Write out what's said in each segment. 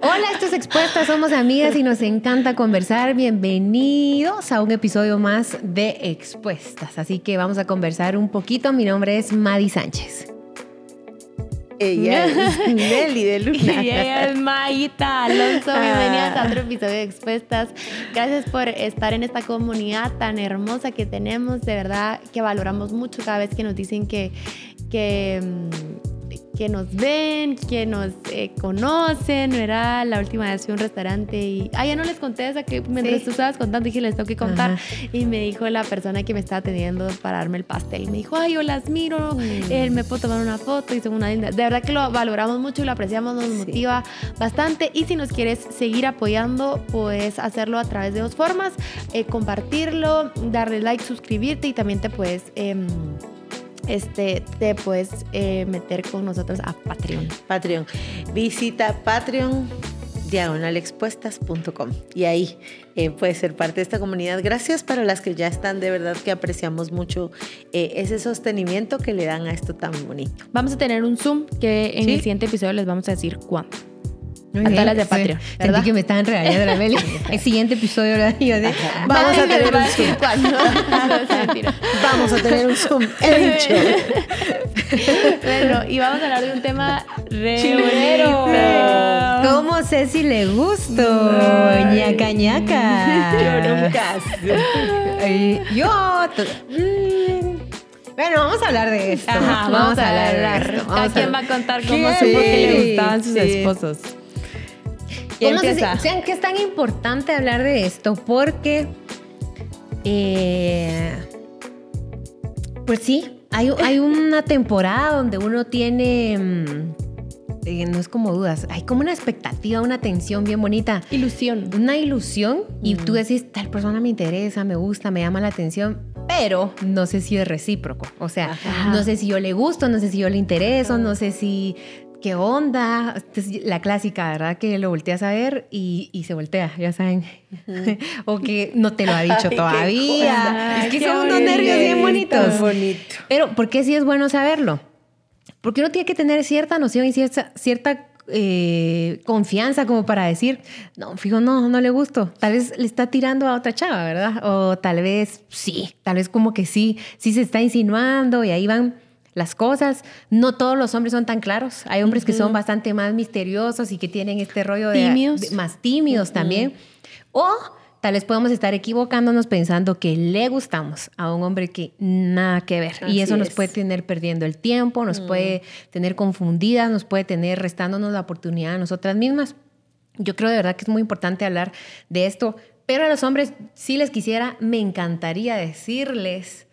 Hola, estos expuestas, somos amigas y nos encanta conversar. Bienvenidos a un episodio más de Expuestas. Así que vamos a conversar un poquito. Mi nombre es Madi Sánchez. Ella es Nelly de Luna. Y ella es Maita Alonso. Bienvenidas a otro episodio de Expuestas. Gracias por estar en esta comunidad tan hermosa que tenemos. De verdad que valoramos mucho cada vez que nos dicen que, que mm, que nos ven, que nos eh, conocen, era la última vez fui a un restaurante y, ah, ya no les conté esa que mientras tú estabas contando dije, les tengo que contar. Y me dijo la persona que me estaba atendiendo para darme el pastel, me dijo, ay, yo las miro, él me puedo tomar una foto y son una linda. De verdad que lo valoramos mucho y lo apreciamos, nos motiva bastante. Y si nos quieres seguir apoyando, puedes hacerlo a través de dos formas, eh, compartirlo, darle like, suscribirte y también te puedes... Este, te puedes eh, meter con nosotros a Patreon. Patreon. Visita Patreon diagonalexpuestas.com y ahí eh, puedes ser parte de esta comunidad. Gracias para las que ya están, de verdad que apreciamos mucho eh, ese sostenimiento que le dan a esto tan bonito. Vamos a tener un Zoom que en el siguiente episodio les vamos a decir cuándo a las de Patreon. Sí. Sentí que me estaban regañando la Meli. El siguiente episodio lo digo de, vamos a tener un Zoom. vamos a tener un Zoom. He dicho. bueno, y vamos a hablar de un tema re ¿Cómo sé si le gusto? ñaca ñaca. Yo nunca. Yo... Mm, bueno, vamos a hablar de esto. Ajá, vamos, a hablar de esto. ¿A quién va a contar cómo supo que le gustaban sus sí. esposos? ¿Cómo se, sean que es tan importante hablar de esto? Porque, eh, pues sí, hay, hay, una temporada donde uno tiene, eh, no es como dudas, hay como una expectativa, una tensión bien bonita. Ilusión. Una ilusión y tú decís, tal persona me interesa, me gusta, me llama la atención, pero no sé si es recíproco. O sea, Ajá. no sé si yo le gusto, no sé si yo le intereso, no sé si ¿qué onda? Entonces, la clásica, ¿verdad? Que lo volteas a ver y, y se voltea, ya saben. Uh -huh. o que no te lo ha dicho Ay, todavía. Es que son unos nervios bien bonitos. Bonito. Pero, ¿por qué sí es bueno saberlo? Porque uno tiene que tener cierta noción y cierta, cierta eh, confianza como para decir, no, fijo, no, no le gusto. Tal vez le está tirando a otra chava, ¿verdad? O tal vez sí, tal vez como que sí, sí se está insinuando y ahí van las cosas. No todos los hombres son tan claros. Hay hombres uh -huh. que son bastante más misteriosos y que tienen este rollo de, tímidos. de más tímidos uh -huh. también. O tal vez podemos estar equivocándonos pensando que le gustamos a un hombre que nada que ver. Así y eso nos es. puede tener perdiendo el tiempo, nos -huh. puede tener confundidas, nos puede tener restándonos la oportunidad a nosotras mismas. Yo creo de verdad que es muy importante hablar de esto. Pero a los hombres, si les quisiera, me encantaría decirles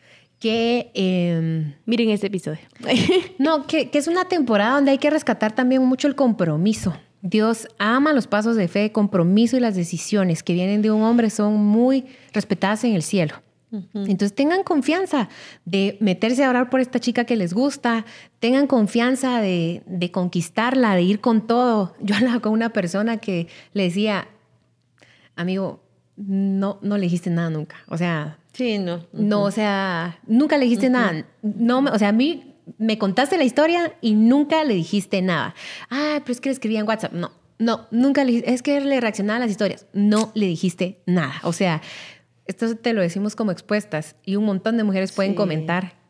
que... Eh, Miren este episodio. no, que, que, es una temporada donde hay que rescatar también mucho el compromiso. Dios ama los pasos de fe, compromiso y las decisiones que vienen de un hombre son muy respetadas en el cielo. Entonces tengan confianza de meterse a orar por esta chica que les gusta, tengan confianza de, de conquistarla, de ir con todo. Yo hablaba con una persona que le decía, amigo, no, no le dijiste nada nunca. O sea, Sí, no. Uh -huh. No, o sea, nunca le dijiste uh -huh. nada. No, o sea, a mí me contaste la historia y nunca le dijiste nada. Ah, pero es que le escribía en WhatsApp. No, no, nunca le Es que le reaccionaba a las historias. No le dijiste nada. O sea, esto te lo decimos como expuestas y un montón de mujeres pueden sí. comentar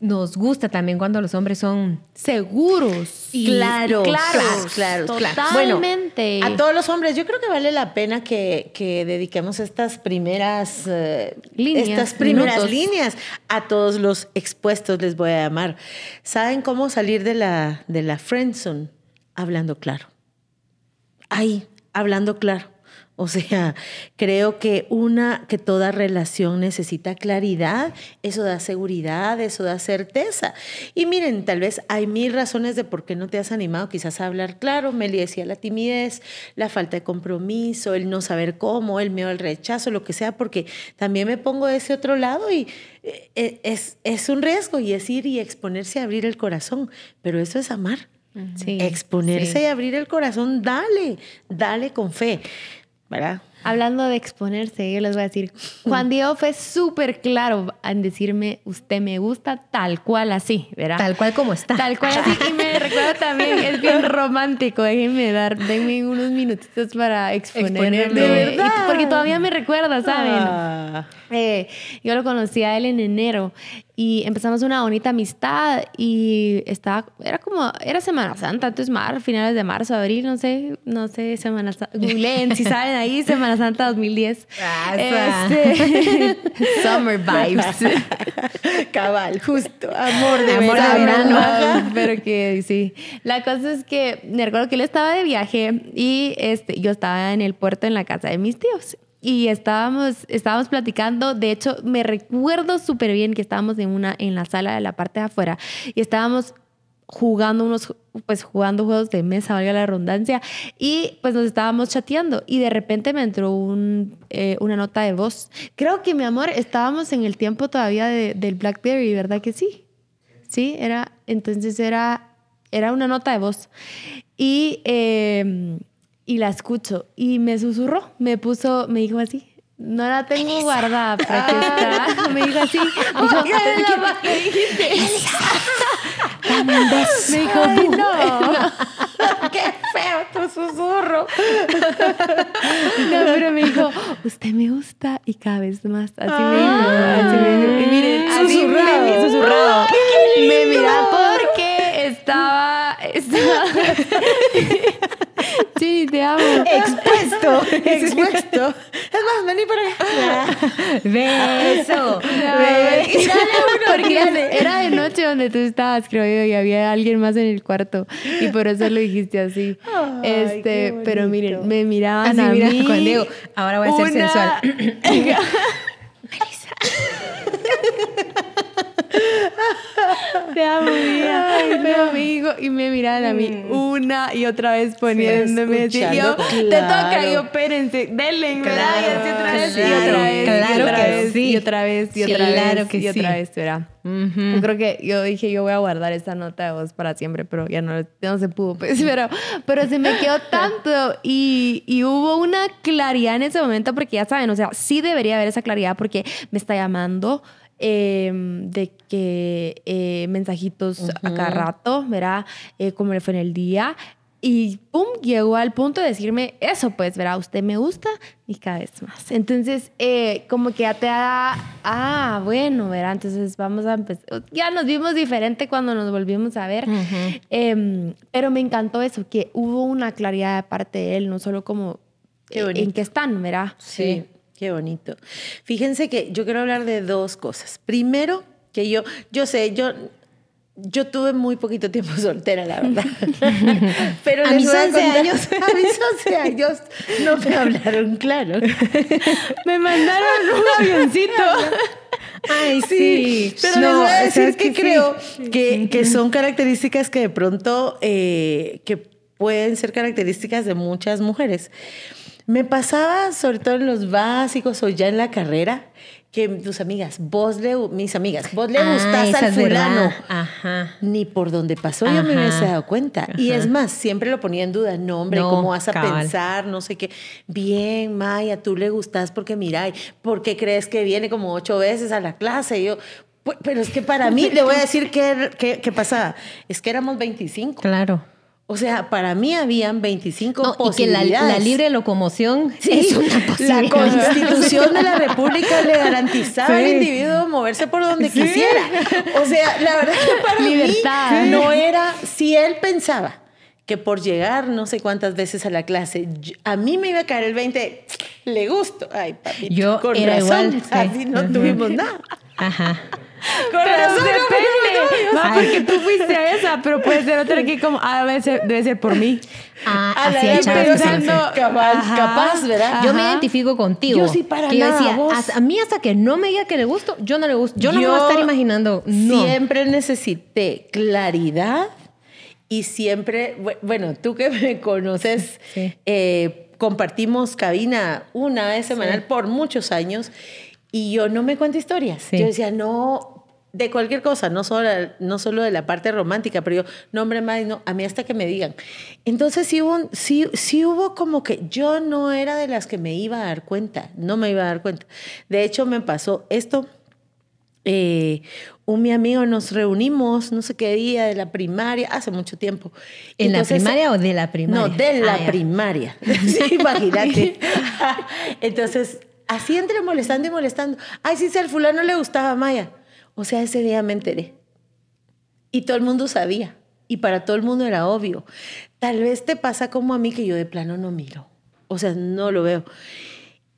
nos gusta también cuando los hombres son seguros y claro, claro, claro, totalmente. Bueno, a todos los hombres, yo creo que vale la pena que, que dediquemos estas primeras uh, líneas, estas primeras minutos. líneas a todos los expuestos, les voy a llamar. ¿Saben cómo salir de la, de la friendzone? Hablando claro. Ahí, hablando claro. O sea, creo que una, que toda relación necesita claridad, eso da seguridad, eso da certeza. Y miren, tal vez hay mil razones de por qué no te has animado quizás a hablar claro. Meli decía la timidez, la falta de compromiso, el no saber cómo, el miedo al rechazo, lo que sea, porque también me pongo de ese otro lado y eh, es, es un riesgo y es ir y exponerse a abrir el corazón, pero eso es amar. Sí, Exponerse sí. y abrir el corazón, dale, dale con fe. ¿Verdad? Hablando de exponerse, yo les voy a decir, Juan Diego fue súper claro en decirme, usted me gusta tal cual así, ¿verdad? Tal cual como está. Tal cual así. Y me recuerda también, es bien romántico, déjenme dar, denme unos minutitos para exponerme. ¿De verdad? porque todavía me recuerda, ¿saben? Ah. Eh, yo lo conocí a él en enero y empezamos una bonita amistad y estaba, era como, era Semana Santa, entonces mar, finales de marzo, abril, no sé, no sé, Semana Santa, googleen si saben ahí, Semana Santa 2010. Ah, este, Summer vibes. Cabal, justo, amor de amor verano. pero que sí. La cosa es que me recuerdo que él estaba de viaje y este, yo estaba en el puerto en la casa de mis tíos y estábamos, estábamos platicando, de hecho me recuerdo súper bien que estábamos en, una, en la sala de la parte de afuera y estábamos jugando unos, pues jugando juegos de mesa, valga la redundancia, y pues nos estábamos chateando y de repente me entró un, eh, una nota de voz. Creo que mi amor, estábamos en el tiempo todavía del Blackberry, ¿verdad que sí? Sí, era, entonces era, era una nota de voz. Y... Eh, y la escucho y me susurró, me puso, me dijo así, no la tengo guardada, pero aquí está. Me dijo así. Me dijo, ¿qué, ¿qué dijiste? Dame un beso. Me dijo, Ay, no. Qué feo tu susurro. No, pero me dijo, usted me gusta y cada vez más. Así me dijo. Así me dijo. Y miren, susurrado. Así me, susurrado. Me mira porque estaba, estaba Sí, te amo. Expuesto. Expuesto. Es más, vení para acá. Beso. Porque era de noche donde tú estabas, creo yo, y había alguien más en el cuarto. Y por eso lo dijiste así. este, pero miren, me miraban así, a mí. Con Diego. Ahora voy a ser sensual. Te amo, Ay, pero amigo, y me miran a mí mm. una y otra vez poniéndome así. Yo, te toca, yo, espérense, denle, claro, y otra vez, y otra vez, claro y otra vez, sí. y otra vez, y otra vez, que y otra vez, ¿verdad? Yo creo que yo dije, yo voy a guardar esta nota de voz para siempre, pero ya no, no se pudo, pues, pero, pero se me quedó tanto y, y hubo una claridad en ese momento, porque ya saben, o sea, sí debería haber esa claridad porque me está llamando, Em, de que eh, mensajitos a cada rato, ¿verdad? Eh, como le fue en el día. Y pum, llegó al punto de decirme eso, pues, verá, usted me gusta y cada vez más. Entonces, eh, como que ya te da, ah, bueno, verá, entonces vamos a empezar. Ya nos vimos diferente cuando nos volvimos a ver, em, pero me encantó eso, que hubo una claridad de parte de él, no solo como en qué están, ¿verdad? Sí. Qué bonito. Fíjense que yo quiero hablar de dos cosas. Primero, que yo, yo sé, yo, yo tuve muy poquito tiempo soltera, la verdad. Pero a mis 11 años. A mis 11 años no me hablaron claro. me mandaron un avioncito. Ay, sí. Pero no, les voy a decir que, creo que, que, son características que de pronto eh, que pueden ser características de muchas mujeres. Me pasaba, sobre todo en los básicos o ya en la carrera, que tus amigas, vos le, mis amigas, vos le ah, gustás al fulano. Ajá. Ni por donde pasó yo me hubiese dado cuenta. Y es más, siempre lo ponía en duda. No, hombre, ¿cómo vas a pensar? No sé qué. Bien, Maya, tú le gustás porque mira, ¿por qué crees que viene como ocho veces a la clase? Y yo, pero es que para mí, le voy a decir qué, qué, qué pasaba. Es que éramos 25. Claro. O sea, para mí habían 25 no, posibilidades. Y que la, libre locomoción es una posibilidad. La Constitución de la República le garantizaba al individuo moverse por donde quisiera. O sea, la verdad que para Libertad. mí no era, si él pensaba que por llegar no sé cuántas veces a la clase, a mí me iba a caer el 20, le gusto. Ay, papi, yo con era razón, igual, así no tuvimos nada. Ajá. Con pero depende. No, porque tú fuiste a esa, pero puede ser otra que como, ah, debe ser, debe ser por mí. Ah, a así la pensando, capaz, capaz, ¿verdad? Yo me identifico contigo. Yo sí para que nada, yo decía, a, mí hasta que no me diga que le gusto, yo no le gusto. Yo no me voy a estar imaginando. Siempre necesité claridad y siempre, bueno, tú que me conoces, eh, compartimos cabina una vez semanal por muchos años y yo no me cuento historias. Yo decía, no, de cualquier cosa, no solo, no solo de la parte romántica, pero yo, no, hombre, más, no, a mí hasta que me digan. Entonces sí hubo, sí, sí hubo como que yo no era de las que me iba a dar cuenta, no me iba a dar cuenta. De hecho, me pasó esto. Eh, un mi amigo nos reunimos, no sé qué día de la primaria, hace mucho tiempo. ¿En la primaria o de la primaria? No, de la ah, primaria. sí, imagínate. Entonces, así entre molestando y molestando. Ay, sí, si al fulano le gustaba Maya. O sea, ese día me enteré. Y todo el mundo sabía. Y para todo el mundo era obvio. Tal vez te pasa como a mí que yo de plano no miro. O sea, no lo veo.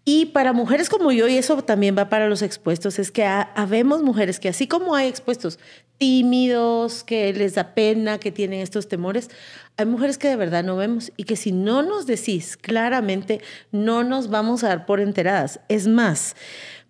Y para mujeres como yo, y eso también va para los expuestos, es que habemos mujeres que así como hay expuestos tímidos, que les da pena, que tienen estos temores, hay mujeres que de verdad no vemos y que si no nos decís claramente, no nos vamos a dar por enteradas. Es más,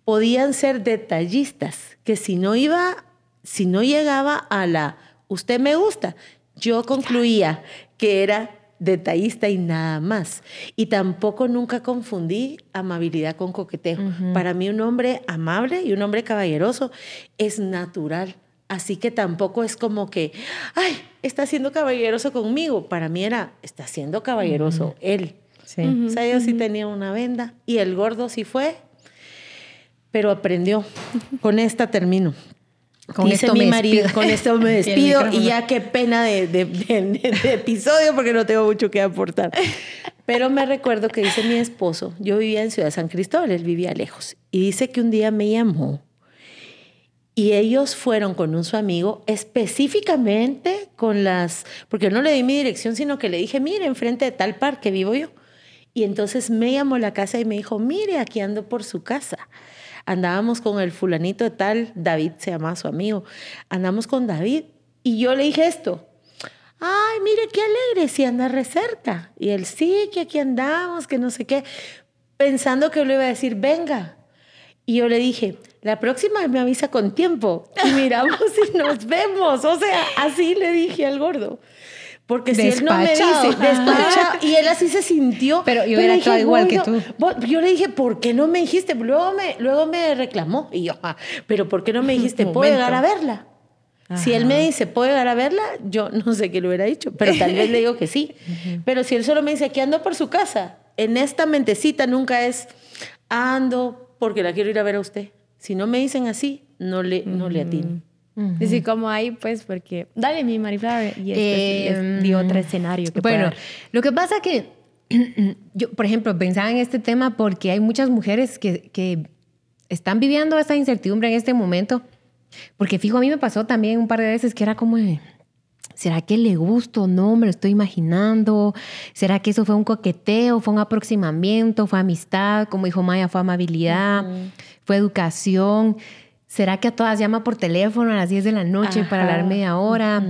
podían ser detallistas, que si no iba, si no llegaba a la usted me gusta, yo concluía que era detallista y nada más. Y tampoco nunca confundí amabilidad con coqueteo. Para mí un hombre amable y un hombre caballeroso es natural. Así que tampoco es como que, ay, está siendo caballeroso conmigo. Para mí era, está siendo caballeroso él. Sí. O sea, yo sí tenía una venda y el gordo sí fue, pero aprendió. Con esta termino. Con esto mi marido, con esto me despido y ya qué pena de, episodio porque no tengo mucho que aportar. Pero me recuerdo que dice mi esposo, yo vivía en Ciudad San Cristóbal, él vivía lejos, y dice que un día me llamó y ellos fueron con un su amigo específicamente con las, porque no le di mi dirección, sino que le dije, mire, enfrente de tal parque vivo yo. Y entonces me llamó la casa y me dijo, mire, aquí ando por su casa andábamos con el fulanito de tal, David se llama su amigo, andamos con David y yo le dije esto, ay, mire qué alegre, si anda re cerca. Y él, sí, que aquí andamos, que no sé qué, pensando que le iba a decir, venga. Y yo le dije, la próxima me avisa con tiempo y miramos y nos vemos. O sea, así le dije al gordo. Porque si él no me dice, despacha, y él así se sintió. Pero yo era todo igual que tú. Yo le dije, ¿por qué no me dijiste? Luego me, luego me reclamó. Y yo, ah, pero ¿por qué no me dijiste, puedo llegar a verla? Si él me dice, ¿puedo llegar a verla? Yo no sé qué le hubiera dicho, pero tal vez le digo que sí. Pero si él solo me dice, aquí ando por su casa, en esta mentecita nunca es, ando porque la quiero ir a ver a usted. Si no me dicen así, no le, no le atino. Así como ahí, pues, porque dale mi Mariflower y después di otro em, escenario. Que bueno, lo que pasa que yo, por ejemplo, pensaba en este tema porque hay muchas mujeres que, que están viviendo esta incertidumbre en este momento. Porque fijo, a mí me pasó también un par de veces que era como, ¿será que le gusto? No, me lo estoy imaginando. ¿Será que eso fue un coqueteo, fue un aproximamiento, fue amistad? Como dijo Maya, fue amabilidad, fue educación. ¿Será que a todas llama por teléfono a las 10 de la noche para hablar media hora?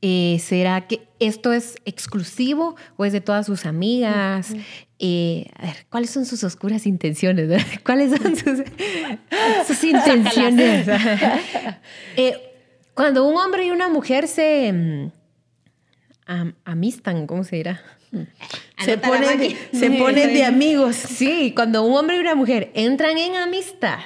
Eh, ¿Será que esto es exclusivo o es de todas sus amigas? Eh, a ver, ¿cuáles son sus oscuras intenciones? ¿Cuáles son sus, sus intenciones? Eh, cuando un hombre y una mujer se mm, amistan, ¿cómo se dirá? Se ponen, de, se ponen de amigos. Sí, cuando un hombre y una mujer entran en amistad,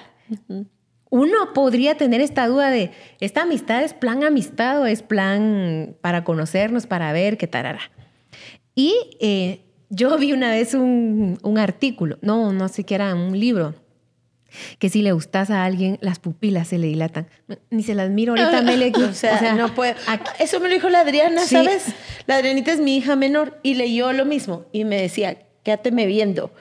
uno podría tener esta duda de, ¿esta amistad es plan amistad o es plan para conocernos, para ver qué tarara? Y eh, yo vi una vez un, artículo, no, no sé qué era, un libro, que si le gustas a alguien, las pupilas se le dilatan. Ni se las miro ahorita, Mele. o, sea, no puedo. Eso me lo dijo la Adriana, ¿sabes? La Adrianita es mi hija menor y leyó lo mismo y me decía, quédateme viendo.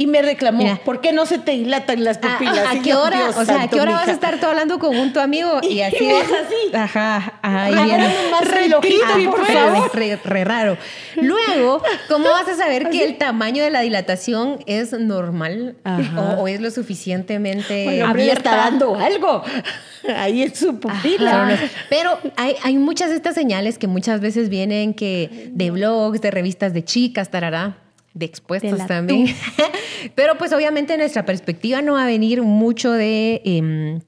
Y me reclamó, ¿por qué no se te dilatan las pupilas? ¿A, qué hora? o sea, ¿a qué hora vas a estar tú hablando con un tu amigo? Y, así es así. Ajá, ahí viene. más relojito, por favor. Re, raro. Luego, ¿cómo vas a saber que el tamaño de la dilatación es normal o, es lo suficientemente bueno, abierta? dando algo. Ahí es su pupila. Pero hay, hay muchas de estas señales que muchas veces vienen que de blogs, de revistas de chicas, tarará de expuestos también. Pero pues obviamente nuestra perspectiva no va a venir mucho de... Eh,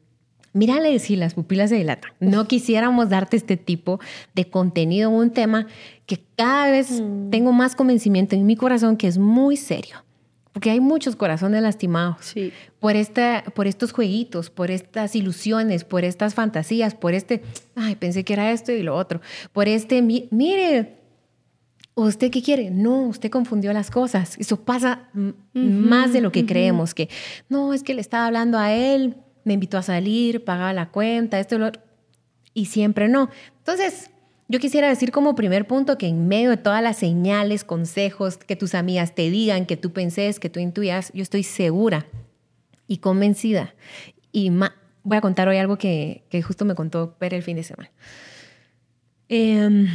Mírale si las pupilas se dilatan. No quisiéramos darte este tipo de contenido en un tema que cada vez mm. tengo más convencimiento en mi corazón que es muy serio. Porque hay muchos corazones lastimados sí. por, esta, por estos jueguitos, por estas ilusiones, por estas fantasías, por este, ay, pensé que era esto y lo otro, por este, mire, ¿usted qué quiere? No, usted confundió las cosas. Eso pasa más de lo que creemos, que no, es que le estaba hablando a él, me invitó a salir, pagaba la cuenta, esto y lo otro, y siempre no. Entonces, yo quisiera decir como primer punto que en medio de todas las señales, consejos que tus amigas te digan, que tú penses, que tú intuyas, yo estoy segura y convencida. Y voy a contar hoy algo que, justo me contó Pere el fin de semana. Em,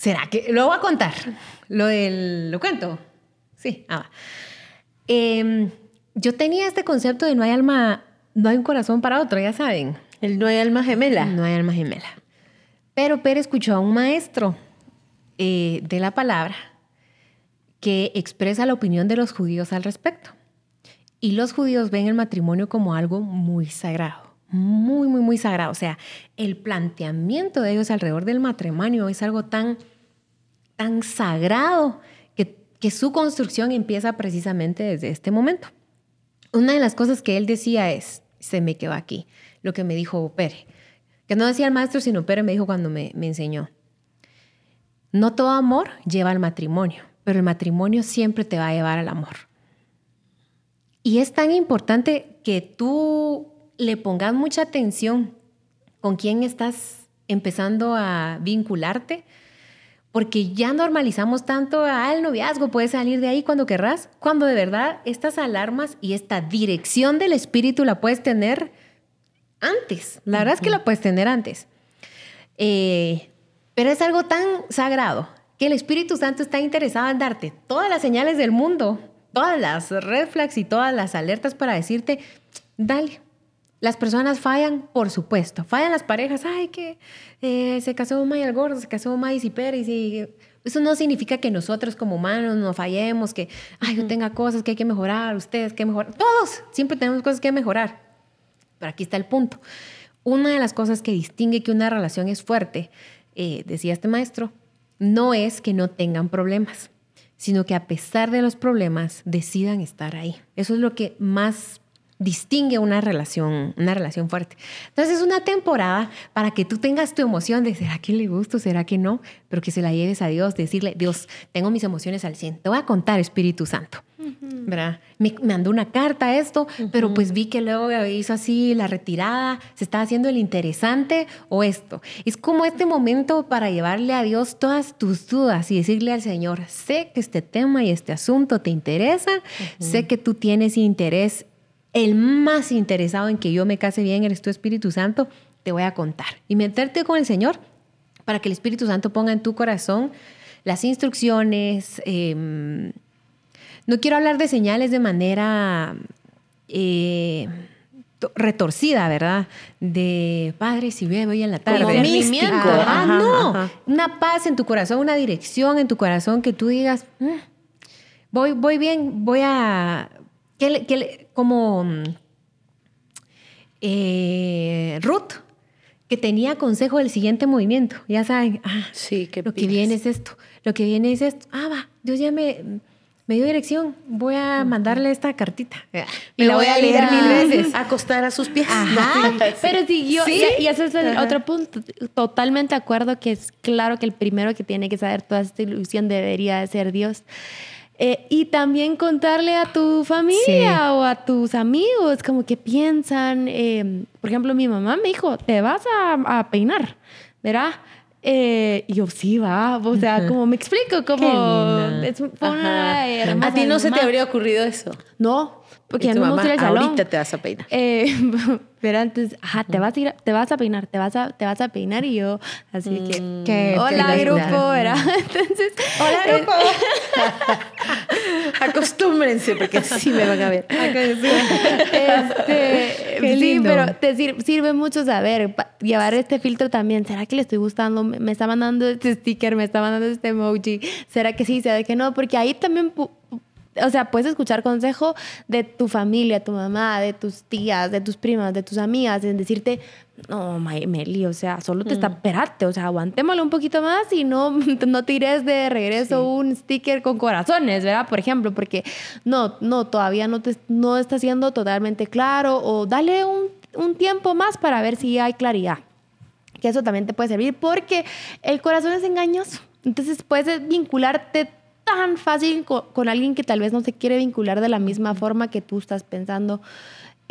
¿Será que lo voy a contar? Lo del. ¿Lo cuento? Sí. Ah, em, yo tenía este concepto de no hay alma, no hay un corazón para otro, ya saben. El no hay alma gemela. No hay alma gemela. Pero Pérez escuchó a un maestro eh, de la palabra que expresa la opinión de los judíos al respecto. Y los judíos ven el matrimonio como algo muy sagrado, muy, muy, muy sagrado. O sea, el planteamiento de ellos alrededor del matrimonio es algo tan, tan sagrado que, que su construcción empieza precisamente desde este momento. Una de las cosas que él decía es, se me quedó aquí, lo que me dijo Pere, que no decía el maestro, sino Pere me dijo cuando me, me enseñó. No todo amor lleva al matrimonio, pero el matrimonio siempre te va a llevar al amor. Y es tan importante que tú le pongas mucha atención con quién estás empezando a vincularte, porque ya normalizamos tanto, al el noviazgo puede salir de ahí cuando querrás, cuando de verdad estas alarmas y esta dirección del espíritu la puedes tener antes. La verdad es que la puedes tener antes. Eh, pero es algo tan sagrado que el Espíritu Santo está interesado en darte todas las señales del mundo, todas las red flags y todas las alertas para decirte, dale. Las personas fallan, por supuesto. Fallan las parejas. Ay, que eh, se casó Maya el gordo, se casó Maya y Pérez. Y eso no significa que nosotros como humanos no fallemos, que ay, yo tenga cosas que hay que mejorar, ustedes que mejorar. Todos siempre tenemos cosas que mejorar. Pero aquí está el punto. Una de las cosas que distingue que una relación es fuerte, eh, decía este maestro, no es que no tengan problemas, sino que a pesar de los problemas decidan estar ahí. Eso es lo que más distingue una relación, una relación fuerte. Entonces es una temporada para que tú tengas tu emoción de ¿será que le gusto? ¿Será que no? Pero que se la lleves a Dios, decirle, Dios, tengo mis emociones al 100. Te voy a contar, Espíritu Santo. ¿verdad? Me mandó una carta esto, pero pues vi que luego hizo así la retirada, se estaba haciendo el interesante o esto. Es como este momento para llevarle a Dios todas tus dudas y decirle al Señor, sé que este tema y este asunto te interesa, sé que tú tienes interés el más interesado en que yo me case bien eres tu Espíritu Santo, te voy a contar. Y meterte con el Señor para que el Espíritu Santo ponga en tu corazón las instrucciones. Em, no quiero hablar de señales de manera eh, retorcida, ¿verdad? De padre, si ve hoy en la tarde. Como místico. Ah, no. Una paz en tu corazón, una dirección en tu corazón que tú digas, mm, voy, voy bien, voy a que, como eh, Ruth, que tenía consejo del siguiente movimiento. Ya saben, ah, sí, que lo que viene es esto, lo que viene es esto. Ah, va, Dios ya me, me dio dirección, voy a mandarle esta cartita. Y la voy a leer mil veces. Acostar a sus pies. Ajá. Pero sí, yo, y, eso es el otro punto. Totalmente de acuerdo que es claro que el primero que tiene que saber toda esta ilusión debería de ser Dios. Eh, y también contarle a tu familia o a tus amigos como que piensan. Eh, por ejemplo, mi mamá me dijo, te vas a, peinar, ¿verdad? Eh, y yo, sí, va. O sea, como me explico, como. Es, una a ti no se te habría ocurrido eso. No, porque ya no me gusta el salón. Ahorita te vas a peinar. Eh, pero antes, ajá, te vas a ir, te vas a peinar, te vas a, te vas a peinar y yo, así que, mm, que hola grupo, ¿verdad? Entonces, hola eh, grupo. Acostúmbrense porque así me van a ver. este, sí, pero te sirve, mucho saber, llevar este filtro también. ¿Será que le estoy gustando? Me está mandando este sticker, me está mandando este emoji. ¿Será que sí? ¿Será que no? Porque ahí también o sea, puedes escuchar consejo de tu familia, tu mamá, de tus tías, de tus primas, de tus amigas, en decirte, no, Meli, o sea, solo te está, mm. espérate, o sea, aguantémoslo un poquito más y no, no tires de regreso un sticker con corazones, ¿verdad? Por ejemplo, porque no, no, todavía no, te, no está siendo totalmente claro o dale un, un tiempo más para ver si hay claridad. Que eso también te puede servir porque el corazón es engañoso. Entonces puedes vincularte tan fácil con, alguien que tal vez no se quiere vincular de la misma forma que tú estás pensando.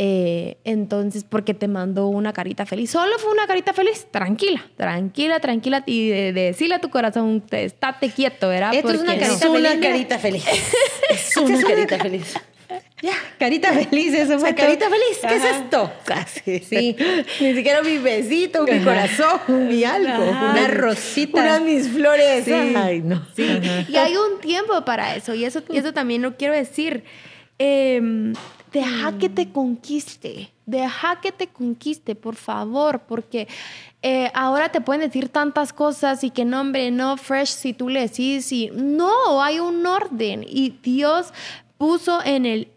Eh, entonces, porque te mandó una carita feliz. Solo fue una carita feliz. Tranquila, tranquila, tranquila. Y de, decirle a tu corazón, estate quieto, ¿verdad? Esto es una carita feliz. es una carita feliz. Ya, carita feliz, eso fue. carita feliz, ¿qué es esto? Casi, sí. Ni siquiera mi besito, mi corazón, mi algo. Una rosita. Una mis flores. Ay, no. Sí. Y hay un tiempo para eso, y eso, y eso también lo quiero decir. Em, deja que te conquiste, deja que te conquiste, por favor, porque eh, ahora te pueden decir tantas cosas y que no, hombre, no, fresh, si tú le decís, y no, hay un orden y Dios puso en el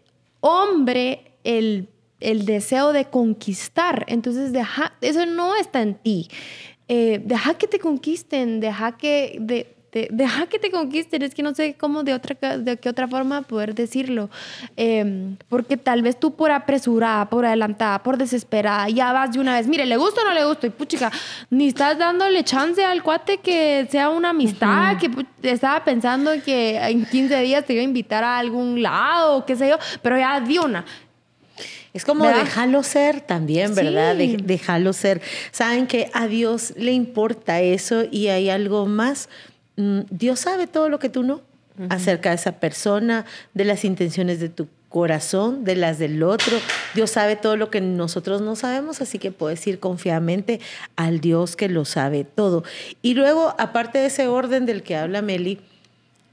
hombre el, deseo de conquistar. Entonces, deja, eso no está en ti. Eh, deja que te conquisten, deja que, de, deja que te conquisten, es que no sé cómo de otra de qué otra forma poder decirlo, em, porque tal vez tú por apresurada, por adelantada, por desesperada, ya vas de una vez, mire, le gusta o no le gusta, y puchica, ni estás dándole chance al cuate que sea una amistad, que estaba pensando que en 15 días te iba a invitar a algún lado, qué sé yo, pero ya di una. Es como déjalo ser también, ¿verdad? déjalo ser. Saben que a Dios le importa eso y hay algo más Dios sabe todo lo que tú no acerca de esa persona, de las intenciones de tu corazón, de las del otro. Dios sabe todo lo que nosotros no sabemos, así que puedes ir confiadamente al Dios que lo sabe todo. Y luego, aparte de ese orden del que habla Meli,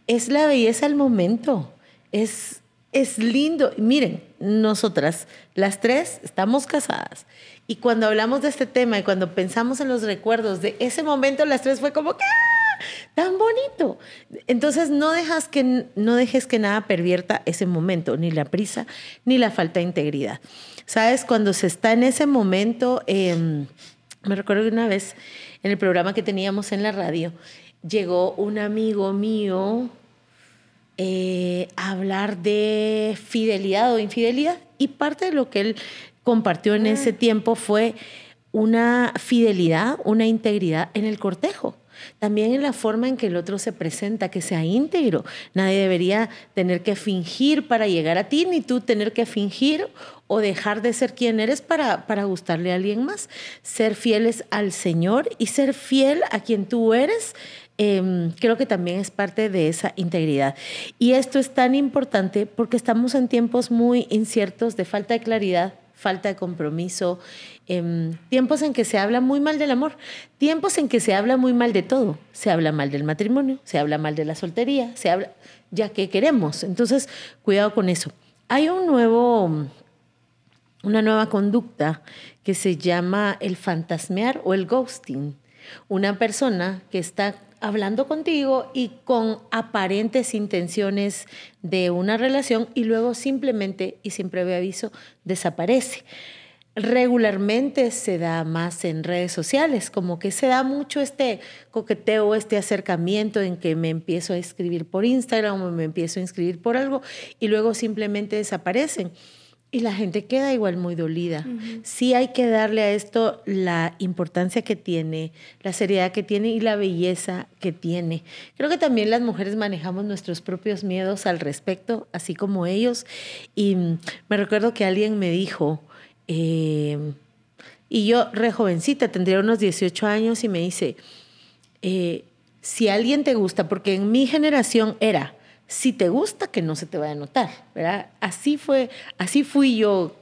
es la belleza del momento. Es, es lindo. Miren, nosotras, las tres, estamos casadas. Y cuando hablamos de este tema y cuando pensamos en los recuerdos de ese momento, las tres fue como que tan bonito. Entonces no, dejas que, no dejes que nada pervierta ese momento, ni la prisa, ni la falta de integridad. Sabes, cuando se está en ese momento, em, me recuerdo que una vez en el programa que teníamos en la radio, llegó un amigo mío eh, a hablar de fidelidad o infidelidad y parte de lo que él compartió en ese mm. tiempo fue una fidelidad, una integridad en el cortejo. También en la forma en que el otro se presenta, que sea íntegro. Nadie debería tener que fingir para llegar a ti, ni tú tener que fingir o dejar de ser quien eres para, para gustarle a alguien más. Ser fieles al Señor y ser fiel a quien tú eres em, creo que también es parte de esa integridad. Y esto es tan importante porque estamos en tiempos muy inciertos de falta de claridad, falta de compromiso, em, tiempos en que se habla muy mal del amor, tiempos en que se habla muy mal de todo. Se habla mal del matrimonio, se habla mal de la soltería, se habla ya que queremos. Entonces, cuidado con eso. Hay un nuevo, una nueva conducta que se llama el fantasmear o el ghosting. Una persona que está hablando contigo y con aparentes intenciones de una relación y luego simplemente y sin previo aviso desaparece. Regularmente se da más en redes sociales, como que se da mucho este coqueteo, este acercamiento en que me empiezo a escribir por Instagram o me empiezo a inscribir por algo y luego simplemente desaparecen. Y la gente queda igual muy dolida. Sí hay que darle a esto la importancia que tiene, la seriedad que tiene y la belleza que tiene. Creo que también las mujeres manejamos nuestros propios miedos al respecto, así como ellos. Y me recuerdo que alguien me dijo, em, y yo re jovencita, tendría unos 18 años, y me dice, eh, si alguien te gusta, porque en mi generación era, si te gusta, que no se te vaya a notar, ¿verdad? Así fue, así fui yo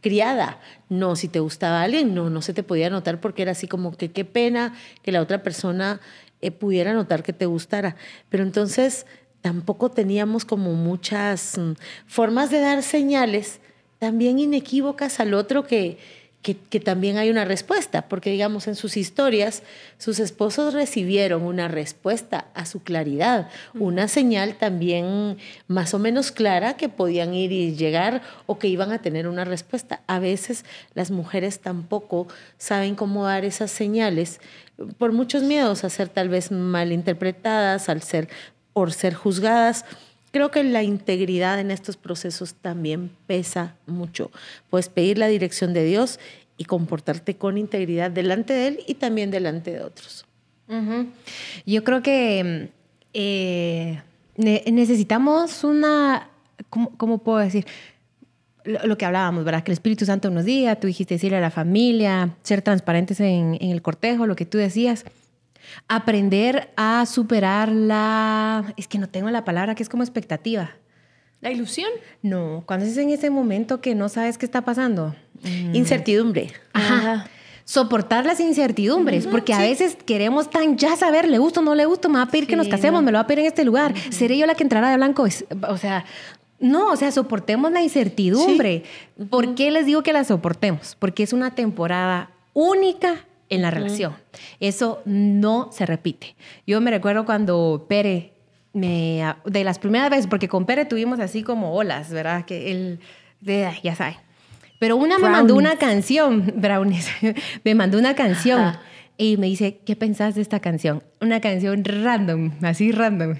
criada. No, si te gustaba alguien, no, no se te podía notar porque era así como que qué pena que la otra persona eh, pudiera notar que te gustara. Pero entonces tampoco teníamos como muchas mm, formas de dar señales también inequívocas al otro que, que, también hay una respuesta, porque digamos en sus historias, sus esposos recibieron una respuesta a su claridad, una señal también más o menos clara que podían ir y llegar o que iban a tener una respuesta. A veces las mujeres tampoco saben cómo dar esas señales por muchos miedos a ser tal vez malinterpretadas, al ser, por ser juzgadas Creo que la integridad en estos procesos también pesa mucho. Puedes pedir la dirección de Dios y comportarte con integridad delante de Él y también delante de otros. Yo creo que eh, necesitamos una, ¿cómo, puedo decir? Lo, que hablábamos, ¿verdad? Que el Espíritu Santo nos diga, tú dijiste decirle a la familia, ser transparentes en, en el cortejo, lo que tú decías. Aprender a superar la, es que no tengo la palabra, que es como expectativa. ¿La ilusión? No, cuando es en ese momento que no sabes qué está pasando. Mm. Incertidumbre. Ajá. Soportar las incertidumbres, porque a veces queremos tan ya saber, le gusta o no le gusta, me va a pedir que nos casemos, me lo va a pedir en este lugar, seré yo la que entrará de blanco. O sea, no, o sea, soportemos la incertidumbre. ¿Por qué les digo que la soportemos? Porque es una temporada única en la relación. Eso no se repite. Yo me recuerdo cuando Pere me, de las primeras veces, porque con Pere tuvimos así como olas, ¿verdad? Que él, ya sabe. Pero una me mandó una canción, Brownies, me mandó una canción y me dice, ¿qué pensás de esta canción? Una canción random, así random.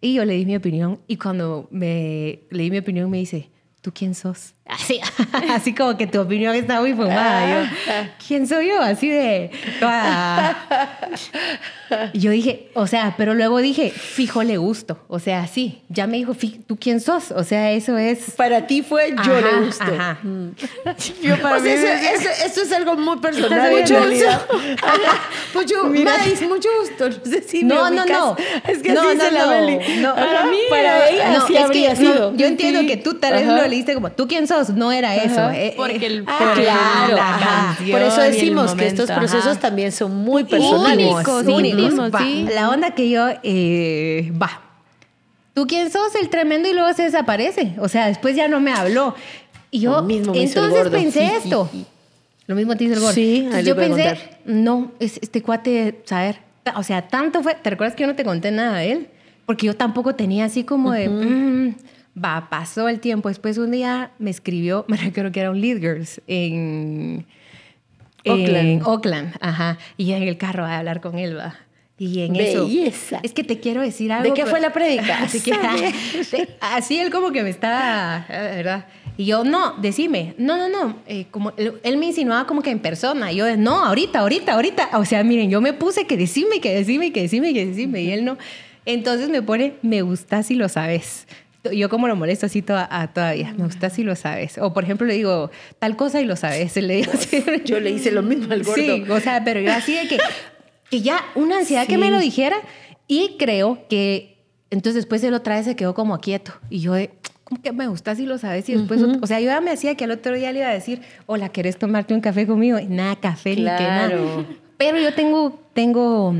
Y yo le di mi opinión y cuando me le di mi opinión me dice, ¿tú quién sos? Así, así como que tu opinión está muy fumada. Yo, ¿quién soy yo? Así de... Y yo dije, o sea, pero luego dije, fijo, le gusto. O sea, sí, ya me dijo, ¿tú quién sos? O sea, eso es... Para ti fue yo le gusto. Mm. Yo para mí eso, eso, es algo muy personal. mucho gusto. mucho, mucho gusto. No sé si no, no, no. Es que no, así no, se la Meli. No, para mí, para ella no, así habría que, sido. yo entiendo que tú tal vez lo leíste como, ¿tú quién sos? No era eso. Eh, porque el... Eh, ah, claro. Por eso decimos que estos procesos también son muy personales. Únicos, únicos. Sí. La onda que yo, eh, va. ¿Tú quién sos? El tremendo y luego se desaparece. O sea, después ya no me habló. Y yo, entonces pensé esto. Lo mismo te dice el gordo. Sí, yo pensé, no, este cuate, saber, o sea, tanto fue, ¿te recuerdas que yo no te conté nada de él? Porque yo tampoco tenía así como de, mm, va, pasó el tiempo. Después un día me escribió, me recuerdo que era un Lead Girls en, Oakland. En Oakland, ajá. Y en el carro a hablar con él, va. Y en Belleza. eso. Es que te quiero decir algo. ¿De qué fue la predica? Así, que, así él como que me está, ¿verdad? Y yo, no, decime, no, no, no. Eh, como él, me insinuaba como que en persona. Y yo, no, ahorita, ahorita, ahorita. O sea, miren, yo me puse que decime, que decime, que decime, que decime. Y él no. Entonces me pone, me gusta si lo sabes. Yo como lo molesto así todavía, me gusta si lo sabes. O por ejemplo le digo tal cosa y lo sabes. Le digo, Yo le hice lo mismo al gordo. Sí, o sea, pero yo así de que que ya una ansiedad que me lo dijera y creo que entonces después él otra vez se quedó como quieto y yo como que me gusta si lo sabes y después, o sea, yo ya me decía que al otro día le iba a decir, hola, ¿querés tomarte un café conmigo? Y nada, café ni que nada. Pero yo tengo, tengo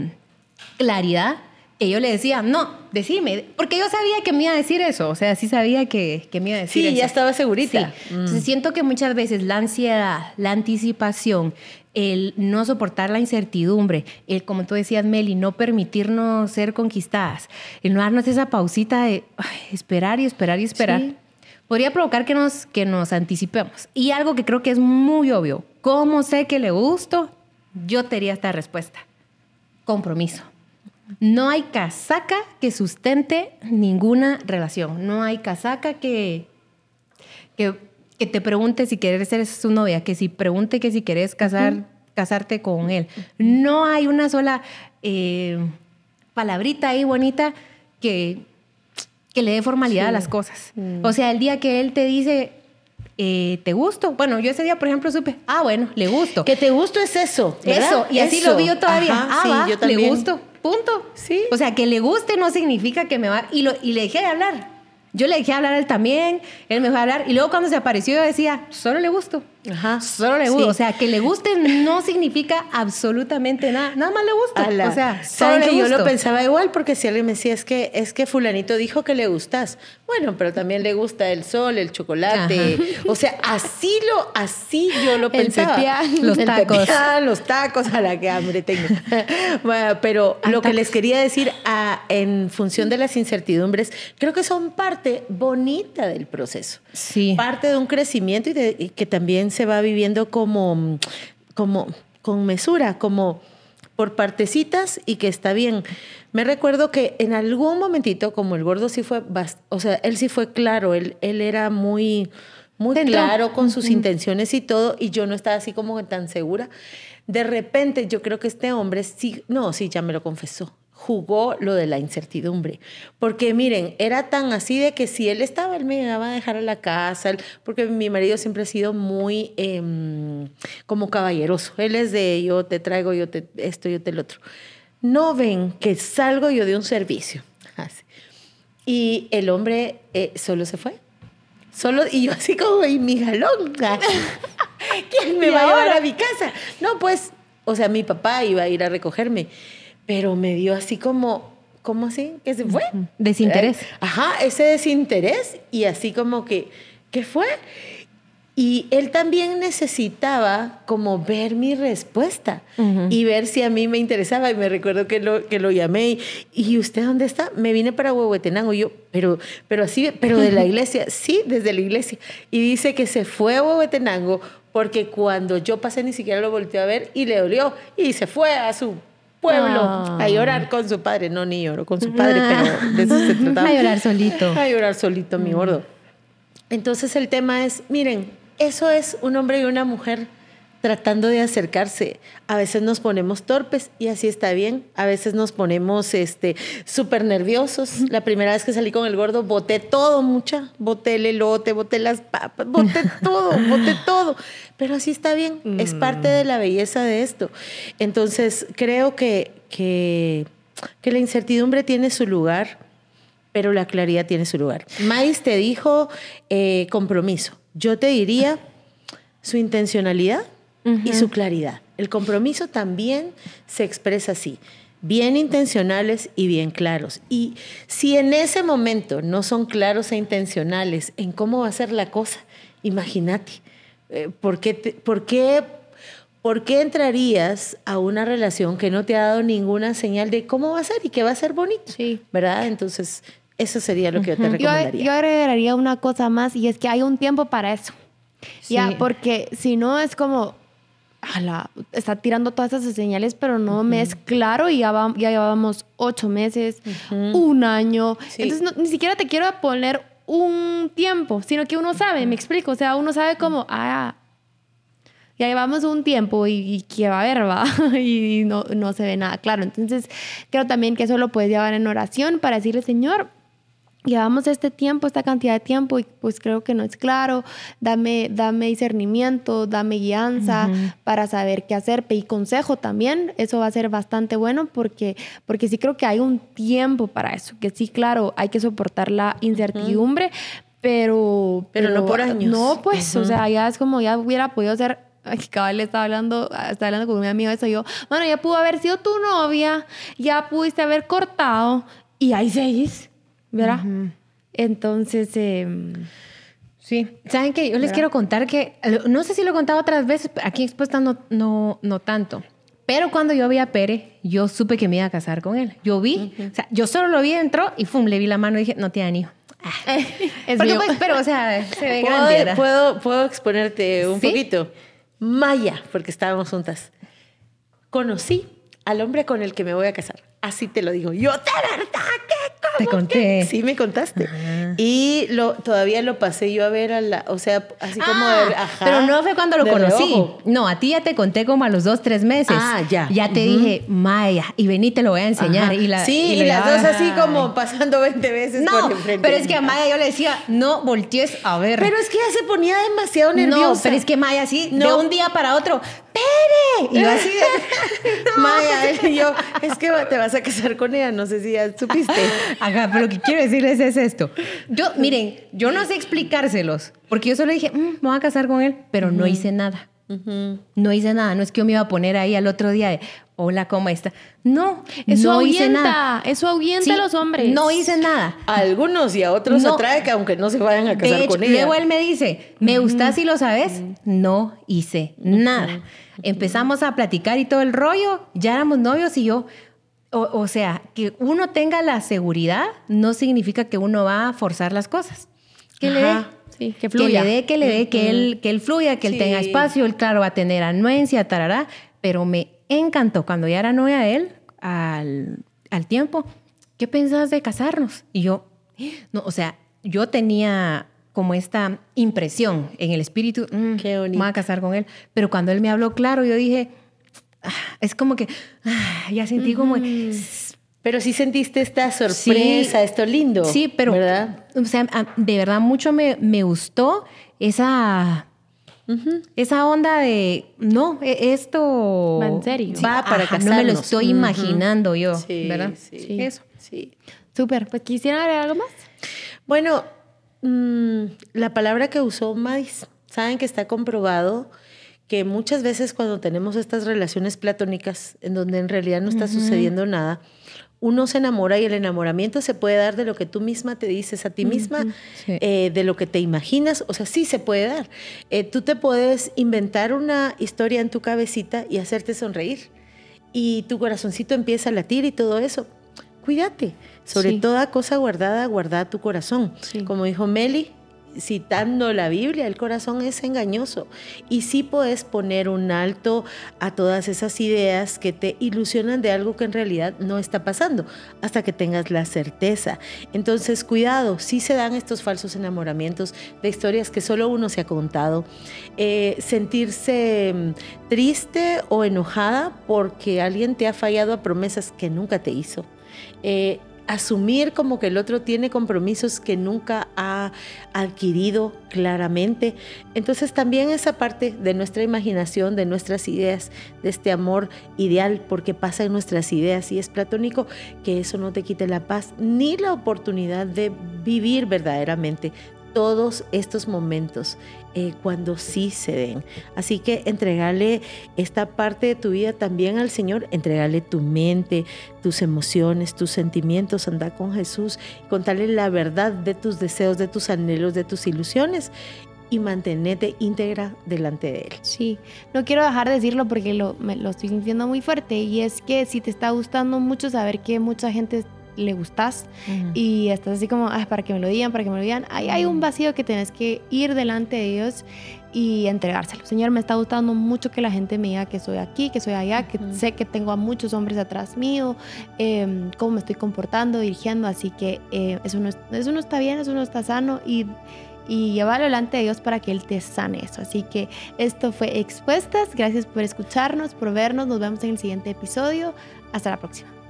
claridad que yo le decía, no, decime, porque yo sabía que me iba a decir eso, o sea, sí sabía que, que me iba a decir sí, eso. ya estaba segurita. Entonces mm. siento que muchas veces la ansiedad, la anticipación, el no soportar la incertidumbre, el, como tú decías, Meli, no permitirnos ser conquistadas, el no darnos esa pausita de esperar y esperar y esperar, podría provocar que nos, que nos anticipemos. Y algo que creo que es muy obvio, ¿cómo sé que le gusto? Yo te esta respuesta, compromiso. No hay casaca que sustente ninguna relación, no hay casaca que, que que te pregunte si quieres ser su novia, que si pregunte que si quieres casar, casarte con él. No hay una sola eh, palabrita ahí bonita que, que le dé formalidad a las cosas. Mm. O sea, el día que él te dice, eh, ¿te gusto? Bueno, yo ese día, por ejemplo, supe, ah, bueno, le gusto. Que te gusto es eso. Eso, y así lo vi yo todavía. ah, yo también. le gusto, punto. Sí. O sea, que le guste no significa que me va. Y, lo, y le dejé de hablar. Yo le dejé hablar a él también, él me dejó hablar. Y luego cuando se apareció yo decía, solo le gusto. Ajá. Solo le gusta. O sea, que le guste no significa absolutamente nada. Nada más le gusta. O sea, solo que yo lo pensaba igual porque si alguien me decía, es que, es que fulanito dijo que le gustas. Bueno, pero también le gusta el sol, el chocolate. O sea, así lo, así yo lo pensaba. los tacos. los tacos, a la que hambre tengo. bueno, pero lo que les quería decir en función de las incertidumbres, creo que son parte bonita del proceso. Sí. Parte de un crecimiento y, de, y que también se va viviendo como, como con mesura, como por partecitas y que está bien. Me recuerdo que en algún momentito, como el gordo sí fue, o sea, él sí fue claro, él, él era muy, muy claro con sus intenciones y todo, y yo no estaba así como tan segura. De repente, yo creo que este hombre sí, no, sí, ya me lo confesó jugó lo de la incertidumbre. Porque miren, era tan así de que si él estaba, él me iba a dejar a la casa, porque mi marido siempre ha sido muy em, como caballeroso. Él es de yo te traigo, yo te esto, yo te lo otro. No ven que salgo yo de un servicio. Y el hombre eh, solo se fue. Solo, y yo así como, y mi galón, ¿quién me va a llevar a mi casa? No, pues, o sea, mi papá iba a ir a recogerme pero me dio así como, ¿cómo así? Que se fue. Desinterés. Eh, ajá, ese desinterés y así como que, ¿qué fue? Y él también necesitaba como ver mi respuesta y ver si a mí me interesaba. Y me recuerdo que lo, que lo llamé y, ¿y usted dónde está? Me vine para Huehuetenango. Y yo, pero, pero así, pero de la iglesia. sí, desde la iglesia. Y dice que se fue a Huehuetenango porque cuando yo pasé ni siquiera lo volteé a ver y le dolió y se fue a su pueblo a llorar con su padre. No, ni lloro con su padre, pero de eso se trataba. A llorar solito. A llorar solito, mi gordo. Entonces el tema es, miren, eso es un hombre y una mujer tratando de acercarse. A veces nos ponemos torpes y así está bien. A veces nos ponemos este súper nerviosos. La primera vez que salí con el gordo, boté todo, mucha. Boté el elote, boté las papas, boté todo, boté todo. Pero así está bien. Es parte de la belleza de esto. Entonces, creo que, que, que la incertidumbre tiene su lugar, pero la claridad tiene su lugar. Mais te dijo eh, compromiso. Yo te diría su intencionalidad y su claridad. El compromiso también se expresa así, bien intencionales y bien claros. Y si en ese momento no son claros e intencionales en cómo va a ser la cosa, imagínate, eh, ¿por, qué por, qué, ¿por qué entrarías a una relación que no te ha dado ninguna señal de cómo va a ser y que va a ser bonito? Sí. ¿Verdad? Entonces, eso sería lo que yo te recomendaría. Yo, agregaría una cosa más y es que hay un tiempo para eso. Ya, porque si no es como, está tirando todas esas señales, pero no me es claro y ya, ya llevábamos ocho meses, un año. Entonces, ni siquiera te quiero poner un tiempo, sino que uno sabe, me explico. O sea, uno sabe como, ah, ya llevamos un tiempo y, que va a haber, va, y no, no se ve nada claro. Entonces, creo también que eso lo puedes llevar en oración para decirle, Señor, llevamos este tiempo, esta cantidad de tiempo y pues creo que no es claro, dame, dame discernimiento, dame guianza para saber qué hacer. Y consejo también, eso va a ser bastante bueno porque, porque sí creo que hay un tiempo para eso, que sí, claro, hay que soportar la incertidumbre, pero, pero... no por años. No, pues, o sea, ya es como ya hubiera podido ser Ay, cabal le estaba hablando, estaba hablando con mi amigo eso yo, bueno, ya pudo haber sido tu novia, ya pudiste haber cortado y ahí seguís. ¿Verdad? Entonces, em, sí. ¿Saben qué? Yo les quiero contar que, no sé si lo he contado otras veces, aquí expuesta no, no, no tanto. Pero cuando yo vi a Pere, yo supe que me iba a casar con él. Yo vi, o sea, yo solo lo vi, entró y ¡fum! Le vi la mano y dije, no tiene anillo. Ah. es Porque, pues, pero, o sea, se ve grande. ¿Puedo, ¿Puedo exponerte un poquito? Maya, porque estábamos juntas. Conocí al hombre con el que me voy a casar. Así te lo digo. Yo, de verdad, te conté. Sí, me contaste. Y lo, todavía lo pasé yo a ver a la, o sea, así como ah, ajá, Pero no fue cuando lo conocí. No, a ti ya te conté como a los dos, tres meses. Ah, ya. Ya te dije, Maya, y vení, te lo voy a enseñar. Y la, sí, y, las dos así como pasando 20 veces no, por enfrente. pero es que a Maya yo le decía, no voltees a ver. Pero es que ella se ponía demasiado nerviosa. No, pero es que Maya sí, de un día para otro, ¡Pere! Y yo así de, Maya, y yo, es que te vas a casar con ella, no sé si ya supiste. Ajá, pero lo que quiero decirles es esto. Yo, miren, yo no sé explicárselos, porque yo solo dije, mm, me voy a casar con él, pero no hice nada. No hice nada, no es que yo me iba a poner ahí al otro día de, hola, ¿cómo está? No, eso no hice nada. Eso ahuyenta a los hombres. No hice nada. A algunos y a otros se atrae que aunque no se vayan a casar con ella. Luego él me dice, ¿me gustas y lo sabes? No hice nada. Empezamos a platicar y todo el rollo, ya éramos novios y yo, o, sea, que uno tenga la seguridad no significa que uno va a forzar las cosas. Que le dé. Sí, que fluya. Que le dé, que le dé, que, él, que él fluya, que él tenga espacio. Él, claro, va a tener anuencia, tarará. Pero me encantó cuando ya era novia de él, al, al tiempo, ¿qué pensabas de casarnos? Y yo, no, o sea, yo tenía como esta impresión en el espíritu, mm, Qué me voy a casar con él. Pero cuando él me habló claro, yo dije, es como que, ah, ya sentí como... Pero sí sentiste esta sorpresa, esto lindo. Sí, pero, ¿verdad? o sea, de verdad mucho me, me gustó esa esa onda de, no, e, esto... ¿Va en serio? va para casarnos. No me lo estoy imaginando yo, ¿verdad? Sí, Eso. Sí. Súper. Pues quisiera agregar algo más. Bueno, mm, la palabra que usó Madis, saben que está comprobado que muchas veces cuando tenemos estas relaciones platónicas en donde en realidad no está sucediendo nada, uno se enamora y el enamoramiento se puede dar de lo que tú misma te dices a ti misma, eh, de lo que te imaginas, o sea, sí se puede dar. Eh, tú te puedes inventar una historia en tu cabecita y hacerte sonreír y tu corazoncito empieza a latir y todo eso. Cuídate, sobre toda cosa guardada, guarda tu corazón. Como dijo Meli, citando la Biblia, el corazón es engañoso y sí puedes poner un alto a todas esas ideas que te ilusionan de algo que en realidad no está pasando hasta que tengas la certeza. Entonces, cuidado, si se dan estos falsos enamoramientos de historias que solo uno se ha contado. Eh, sentirse mm, triste o enojada porque alguien te ha fallado a promesas que nunca te hizo. Eh, asumir como que el otro tiene compromisos que nunca ha adquirido claramente. Entonces también esa parte de nuestra imaginación, de nuestras ideas, de este amor ideal, porque pasa en nuestras ideas y es platónico, que eso no te quite la paz ni la oportunidad de vivir verdaderamente todos estos momentos eh, cuando sí se den. Así que entregale esta parte de tu vida también al Señor, entregale tu mente, tus emociones, tus sentimientos, anda con Jesús, contarle la verdad de tus deseos, de tus anhelos, de tus ilusiones y mantenerte íntegra delante de Él. Sí, no quiero dejar de decirlo porque lo, lo estoy sintiendo muy fuerte y es que si te está gustando mucho saber que mucha gente le gustas y estás así como, para que me lo digan, para que me lo digan. Ahí hay un vacío que tienes que ir delante de Dios y entregárselo. Señor, me está gustando mucho que la gente me diga que soy aquí, que soy allá, que sé que tengo a muchos hombres atrás mío, eh, cómo me estoy comportando, dirigiendo, así que eh, eso, no, eso no está bien, eso no está sano y y llevarlo delante de Dios para que Él te sane eso. Así que esto fue Expuestas. Gracias por escucharnos, por vernos. Nos vemos en el siguiente episodio. Hasta la próxima.